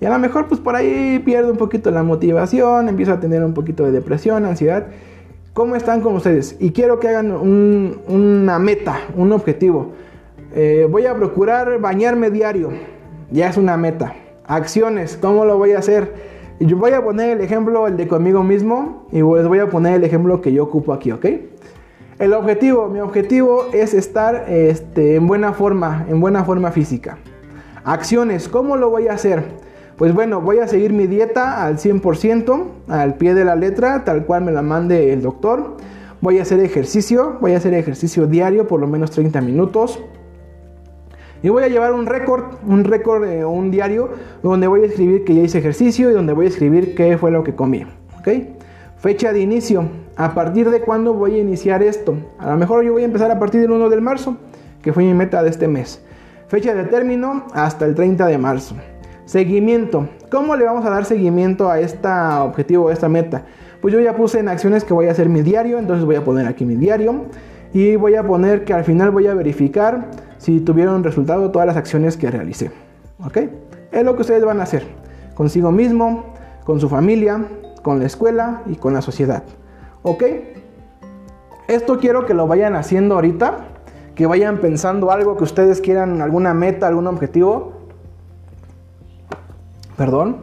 Y a lo mejor pues por ahí pierdo un poquito la motivación, empiezo a tener un poquito de depresión, ansiedad. ¿Cómo están con ustedes? Y quiero que hagan una meta, un objetivo. Eh, voy a procurar bañarme diario. Ya es una meta. Acciones, ¿cómo lo voy a hacer? Yo voy a poner el ejemplo, el de conmigo mismo, y les voy a poner el ejemplo que yo ocupo aquí, ¿ok? El objetivo, mi objetivo es estar este, en buena forma, en buena forma física. Acciones, ¿cómo lo voy a hacer? Pues bueno, voy a seguir mi dieta al 100%, al pie de la letra, tal cual me la mande el doctor. Voy a hacer ejercicio, voy a hacer ejercicio diario, por lo menos 30 minutos. Y voy a llevar un récord, un récord, eh, un diario, donde voy a escribir que ya hice ejercicio y donde voy a escribir qué fue lo que comí. Fecha de inicio. ¿A partir de cuándo voy a iniciar esto? A lo mejor yo voy a empezar a partir del 1 de marzo, que fue mi meta de este mes. Fecha de término hasta el 30 de marzo. Seguimiento. ¿Cómo le vamos a dar seguimiento a este objetivo, a esta meta? Pues yo ya puse en acciones que voy a hacer mi diario, entonces voy a poner aquí mi diario y voy a poner que al final voy a verificar si tuvieron resultado todas las acciones que realicé. ¿Ok? Es lo que ustedes van a hacer. Consigo mismo, con su familia, con la escuela y con la sociedad. ¿Ok? Esto quiero que lo vayan haciendo ahorita. Que vayan pensando algo que ustedes quieran, alguna meta, algún objetivo. Perdón.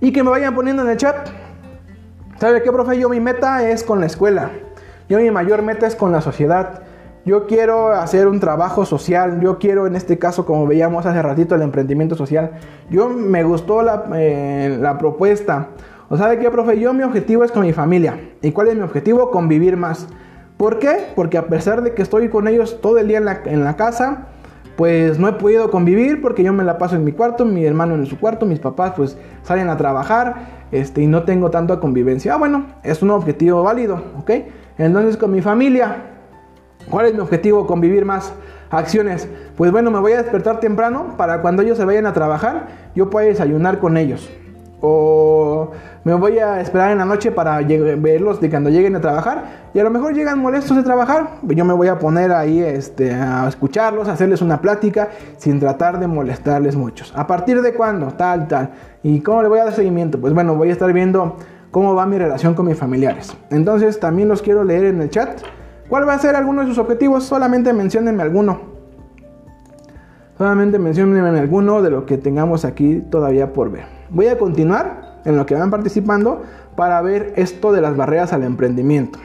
Y que me vayan poniendo en el chat. ¿Sabe qué, profe? Yo mi meta es con la escuela. Yo mi mayor meta es con la sociedad yo quiero hacer un trabajo social, yo quiero en este caso, como veíamos hace ratito, el emprendimiento social. Yo me gustó la, eh, la propuesta. ¿O sabe qué, profe? Yo mi objetivo es con mi familia. ¿Y cuál es mi objetivo? Convivir más. ¿Por qué? Porque a pesar de que estoy con ellos todo el día en la, en la casa, pues no he podido convivir porque yo me la paso en mi cuarto, mi hermano en su cuarto, mis papás pues salen a trabajar este, y no tengo tanta convivencia. Ah, bueno, es un objetivo válido, ¿ok? Entonces con mi familia, ¿Cuál es mi objetivo? Convivir más acciones. Pues bueno, me voy a despertar temprano para cuando ellos se vayan a trabajar, yo pueda desayunar con ellos. O me voy a esperar en la noche para verlos de cuando lleguen a trabajar. Y a lo mejor llegan molestos de trabajar. Yo me voy a poner ahí este, a escucharlos, a hacerles una plática sin tratar de molestarles muchos. ¿A partir de cuándo? Tal, tal. ¿Y cómo le voy a dar seguimiento? Pues bueno, voy a estar viendo cómo va mi relación con mis familiares. Entonces también los quiero leer en el chat. ¿Cuál va a ser alguno de sus objetivos? Solamente menciónenme alguno. Solamente menciónenme alguno de lo que tengamos aquí todavía por ver. Voy a continuar en lo que van participando para ver esto de las barreras al emprendimiento.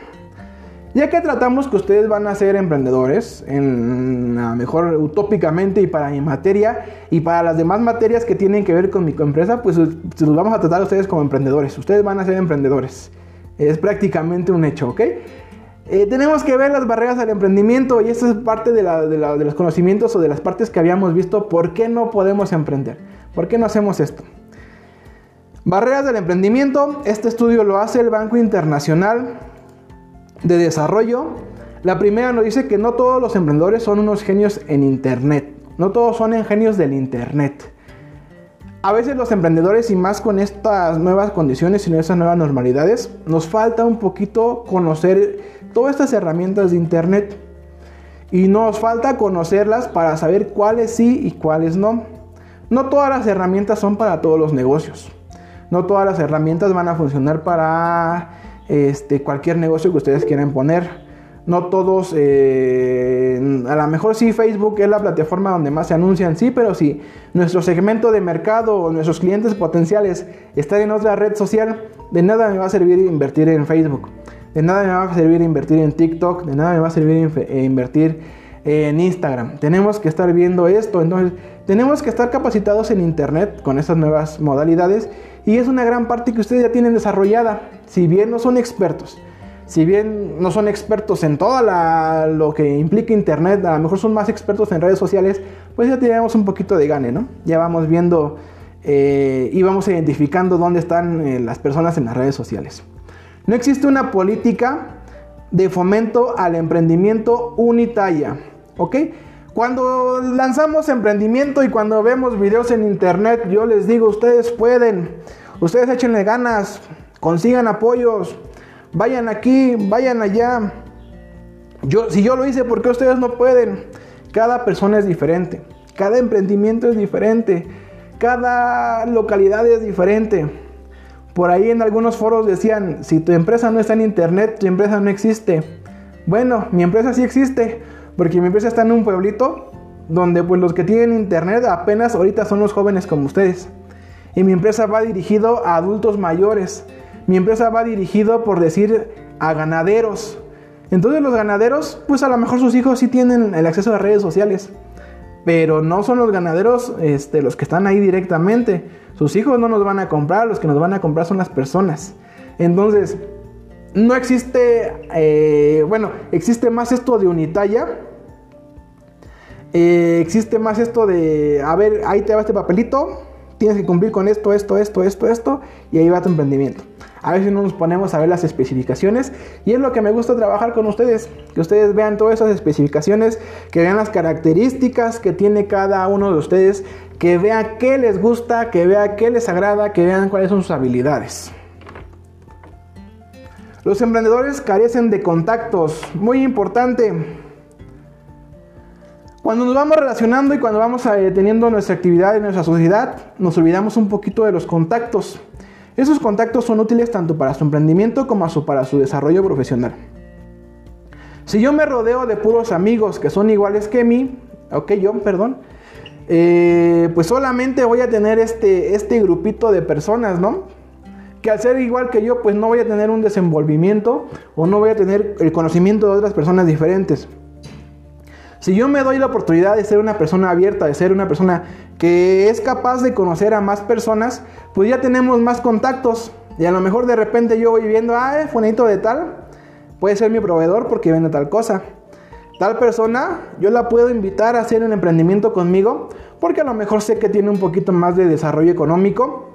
Ya que tratamos que ustedes van a ser emprendedores, en a mejor utópicamente y para mi materia y para las demás materias que tienen que ver con mi empresa, pues los vamos a tratar a ustedes como emprendedores. Ustedes van a ser emprendedores. Es prácticamente un hecho, ¿ok? Eh, tenemos que ver las barreras al emprendimiento y esto es parte de, de los conocimientos o de las partes que habíamos visto. ¿Por qué no podemos emprender? ¿Por qué no hacemos esto? Barreras del emprendimiento. Este estudio lo hace el Banco Internacional de desarrollo, la primera nos dice que no todos los emprendedores son unos genios en Internet. No todos son genios del Internet. A veces los emprendedores y más con estas nuevas condiciones y estas nuevas normalidades, nos falta un poquito conocer todas estas herramientas de Internet. Y nos falta conocerlas para saber cuáles sí y cuáles no. No todas las herramientas son para todos los negocios. No todas las herramientas van a funcionar para este, cualquier negocio que ustedes quieran poner. No todos, eh, a lo mejor sí Facebook es la plataforma donde más se anuncian, sí, pero si nuestro segmento de mercado o nuestros clientes potenciales están en otra red social, de nada me va a servir invertir en Facebook, de nada me va a servir invertir en TikTok, de nada me va a servir eh, invertir en Instagram. Tenemos que estar viendo esto, entonces tenemos que estar capacitados en Internet con estas nuevas modalidades y es una gran parte que ustedes ya tienen desarrollada, si bien no son expertos. Si bien no son expertos en todo lo que implica Internet, a lo mejor son más expertos en redes sociales, pues ya tenemos un poquito de gane, ¿no? Ya vamos viendo eh, y vamos identificando dónde están eh, las personas en las redes sociales. No existe una política de fomento al emprendimiento unitaria, ¿ok? Cuando lanzamos emprendimiento y cuando vemos videos en internet, yo les digo, ustedes pueden, ustedes échenle ganas, consigan apoyos, vayan aquí, vayan allá. Yo, si yo lo hice, ¿por qué ustedes no pueden? Cada persona es diferente, cada emprendimiento es diferente, cada localidad es diferente. Por ahí en algunos foros decían, si tu empresa no está en internet, tu empresa no existe. Bueno, mi empresa sí existe, porque mi empresa está en un pueblito donde pues los que tienen internet apenas ahorita son los jóvenes como ustedes. Y mi empresa va dirigido a adultos mayores. Mi empresa va dirigido por decir a ganaderos. Entonces los ganaderos, pues a lo mejor sus hijos sí tienen el acceso a redes sociales. Pero no son los ganaderos este, los que están ahí directamente. Sus hijos no nos van a comprar, los que nos van a comprar son las personas. Entonces, no existe, eh, bueno, existe más esto de unitalla. Eh, existe más esto de, a ver, ahí te va este papelito, tienes que cumplir con esto, esto, esto, esto, esto, y ahí va tu emprendimiento. A veces no nos ponemos a ver las especificaciones y es lo que me gusta trabajar con ustedes, que ustedes vean todas esas especificaciones, que vean las características que tiene cada uno de ustedes, que vean qué les gusta, que vean qué les agrada, que vean cuáles son sus habilidades. Los emprendedores carecen de contactos, muy importante. Cuando nos vamos relacionando y cuando vamos eh, teniendo nuestra actividad en nuestra sociedad, nos olvidamos un poquito de los contactos. Esos contactos son útiles tanto para su emprendimiento como para su desarrollo profesional. Si yo me rodeo de puros amigos que son iguales que mí, ok, yo, perdón, eh, pues solamente voy a tener este, este grupito de personas, ¿no? Que al ser igual que yo, pues no voy a tener un desenvolvimiento o no voy a tener el conocimiento de otras personas diferentes. Si yo me doy la oportunidad de ser una persona abierta, de ser una persona que es capaz de conocer a más personas, pues ya tenemos más contactos. Y a lo mejor de repente yo voy viendo, ah, es fulanito de tal, puede ser mi proveedor porque vende tal cosa. Tal persona, yo la puedo invitar a hacer un emprendimiento conmigo porque a lo mejor sé que tiene un poquito más de desarrollo económico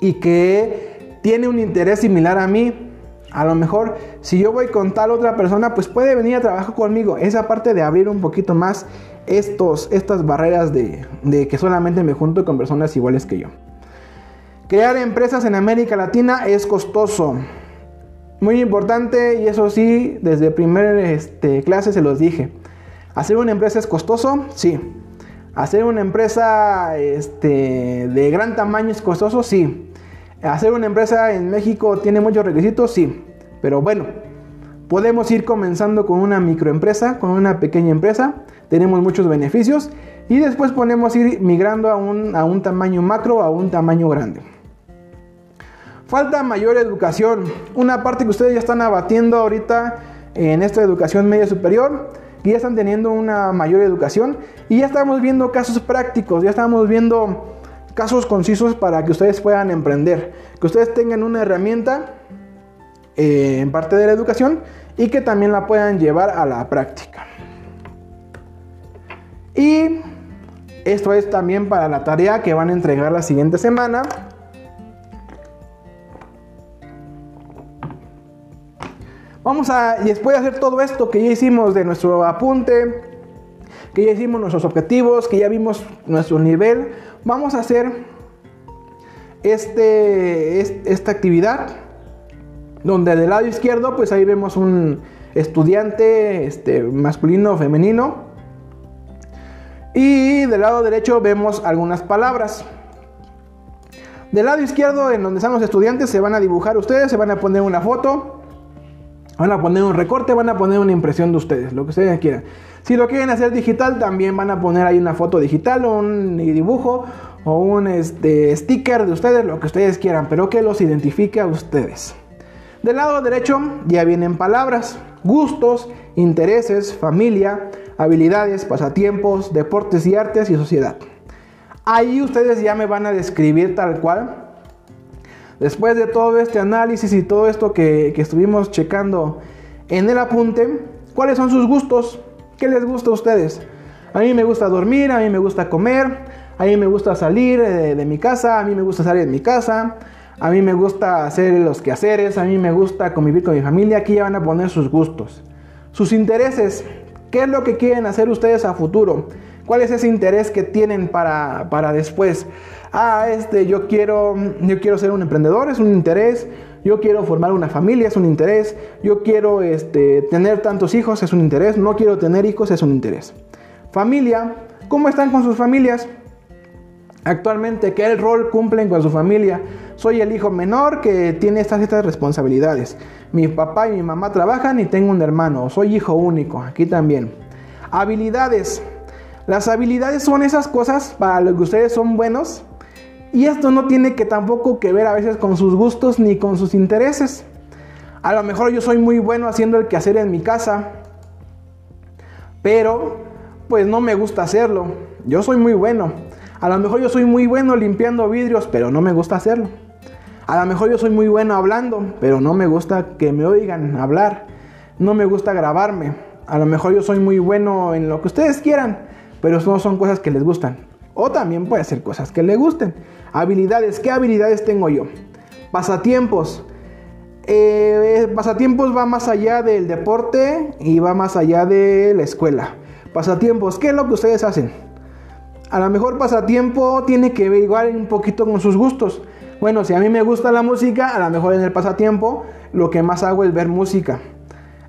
y que tiene un interés similar a mí. A lo mejor si yo voy con tal otra persona, pues puede venir a trabajar conmigo. Esa parte de abrir un poquito más estos, estas barreras de, de que solamente me junto con personas iguales que yo. Crear empresas en América Latina es costoso. Muy importante y eso sí, desde primer este, clase se los dije. ¿Hacer una empresa es costoso? Sí. ¿Hacer una empresa este, de gran tamaño es costoso? Sí. ¿Hacer una empresa en México tiene muchos requisitos? Sí, pero bueno, podemos ir comenzando con una microempresa, con una pequeña empresa, tenemos muchos beneficios y después podemos ir migrando a un, a un tamaño macro, a un tamaño grande. falta mayor educación. Una parte que ustedes ya están abatiendo ahorita en esta educación media superior, que ya están teniendo una mayor educación y ya estamos viendo casos prácticos, ya estamos viendo casos concisos para que ustedes puedan emprender, que ustedes tengan una herramienta eh, en parte de la educación y que también la puedan llevar a la práctica. Y esto es también para la tarea que van a entregar la siguiente semana. Vamos a, después de hacer todo esto que ya hicimos de nuestro apunte, que ya hicimos nuestros objetivos, que ya vimos nuestro nivel, vamos a hacer este, esta actividad donde del lado izquierdo pues ahí vemos un estudiante este, masculino o femenino y del lado derecho vemos algunas palabras. Del lado izquierdo, en donde están los estudiantes, se van a dibujar ustedes, se van a poner una foto, van a poner un recorte, van a poner una impresión de ustedes, lo que ustedes quieran. Si lo quieren hacer digital, también van a poner ahí una foto digital o un dibujo o un este, sticker de ustedes, lo que ustedes quieran, pero que los identifique a ustedes. Del lado derecho ya vienen palabras, gustos, intereses, familia, habilidades, pasatiempos, deportes y artes y sociedad. Ahí ustedes ya me van a describir tal cual. Después de todo este análisis y todo esto que, estuvimos checando en el apunte, ¿cuáles son sus gustos? ¿Qué les gusta a ustedes? A mí me gusta dormir, a mí me gusta comer, a mí me gusta salir de, de mi casa, a mí me gusta salir de mi casa, a mí me gusta hacer los quehaceres, a mí me gusta convivir con mi familia. Aquí ya van a poner sus gustos. Sus intereses, ¿Qué es lo que quieren hacer ustedes a futuro? ¿Cuál es ese interés que tienen para, después? Ah, este, yo quiero, yo quiero ser un emprendedor, es un interés. Yo quiero formar una familia, es un interés. Yo quiero este, tener tantos hijos, es un interés. No quiero tener hijos, es un interés. Familia, ¿cómo están con sus familias? Actualmente, ¿qué rol cumplen con su familia? Soy el hijo menor que tiene estas, estas responsabilidades. Mi papá y mi mamá trabajan y tengo un hermano. Soy hijo único, aquí también. Habilidades. Las habilidades son esas cosas para las que ustedes son buenos. Y esto no tiene que tampoco que ver a veces con sus gustos ni con sus intereses. A lo mejor yo soy muy bueno haciendo el quehacer en mi casa. Pero pues no me gusta hacerlo. Yo soy muy bueno. A lo mejor yo soy muy bueno limpiando vidrios, pero no me gusta hacerlo. A lo mejor yo soy muy bueno hablando, pero no me gusta que me oigan hablar. No me gusta grabarme. A lo mejor yo soy muy bueno en lo que ustedes quieran, pero no son cosas que les gustan. O también puede ser cosas que les gusten. Habilidades, ¿qué habilidades tengo yo? Pasatiempos. Eh, pasatiempos va más allá del deporte y va más allá de la escuela. Pasatiempos, ¿qué es lo que ustedes hacen? A lo mejor pasatiempo tiene que ver igual un poquito con sus gustos. Bueno, si a mí me gusta la música, a lo mejor en el pasatiempo lo que más hago es ver música.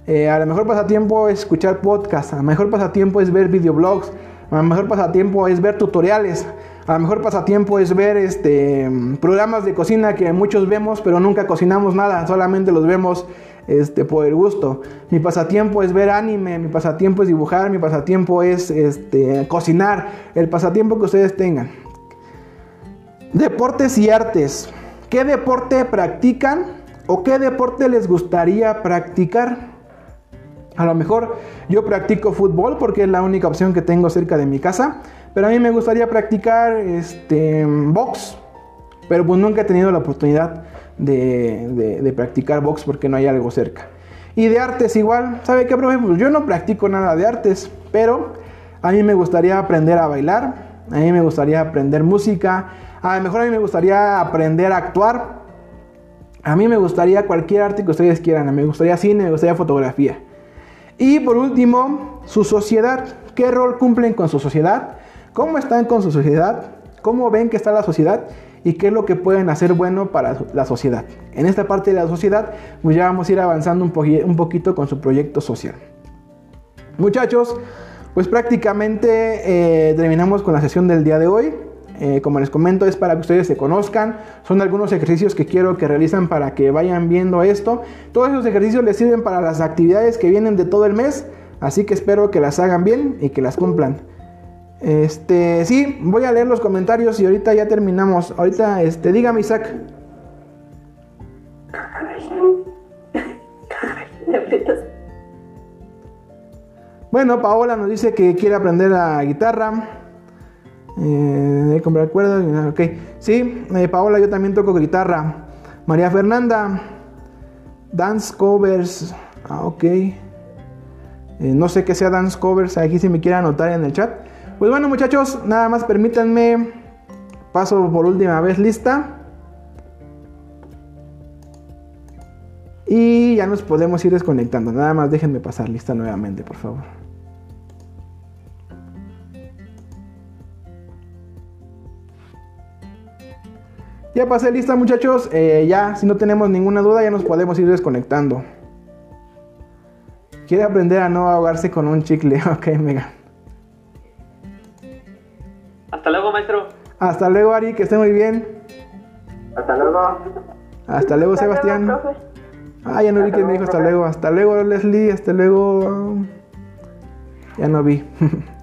Eh, a lo mejor pasatiempo es escuchar podcasts, a lo mejor pasatiempo es ver videoblogs, a lo mejor pasatiempo es ver tutoriales, a lo mejor pasatiempo es ver este, programas de cocina que muchos vemos pero nunca cocinamos nada, solamente los vemos este, por el gusto. Mi pasatiempo es ver anime, mi pasatiempo es dibujar, mi pasatiempo es este, cocinar, el pasatiempo que ustedes tengan. Deportes y artes. ¿Qué deporte practican o qué deporte les gustaría practicar? A lo mejor yo practico fútbol porque es la única opción que tengo cerca de mi casa, pero a mí me gustaría practicar este, box, pero pues nunca he tenido la oportunidad de, practicar box porque no hay algo cerca. Y de artes igual, ¿sabe qué, profe? Pues yo no practico nada de artes, pero a mí me gustaría aprender a bailar, a mí me gustaría aprender música, a lo mejor a mí me gustaría aprender a actuar, a mí me gustaría cualquier arte que ustedes quieran, me gustaría cine, me gustaría fotografía. Y por último, su sociedad. ¿Qué rol cumplen con su sociedad? ¿Cómo están con su sociedad? ¿Cómo ven que está la sociedad? y qué es lo que pueden hacer bueno para la sociedad. En esta parte de la sociedad, pues ya vamos a ir avanzando un, un poquito con su proyecto social. Muchachos, pues prácticamente eh, terminamos con la sesión del día de hoy. Eh, como les comento, es para que ustedes se conozcan. Son algunos ejercicios que quiero que realizan para que vayan viendo esto. Todos esos ejercicios les sirven para las actividades que vienen de todo el mes. Así que espero que las hagan bien y que las cumplan. Este, sí, voy a leer los comentarios y ahorita ya terminamos. Ahorita, este, dígame Isaac. Bueno, Paola nos dice que quiere aprender la guitarra. Eh, comprar cuerdas. Ok. Sí, eh, Paola, yo también toco guitarra. María Fernanda. Dance covers. Ah, ok. Eh, no sé qué sea dance covers. Aquí si me quiere anotar en el chat. Pues bueno, muchachos, nada más permítanme. Paso por última vez lista. Y ya nos podemos ir desconectando. Nada más déjenme pasar lista nuevamente, por favor. Ya pasé lista muchachos, eh, ya si no tenemos ninguna duda ya nos podemos ir desconectando. Quiere aprender a no ahogarse con un chicle, (laughs) ok Mega. Hasta luego maestro. Hasta luego Ari, que esté muy bien. Hasta luego. Hasta luego Sebastián. ah, ya no vi que me dijo hasta luego. Hasta luego Leslie, hasta luego. Ya no vi. (laughs)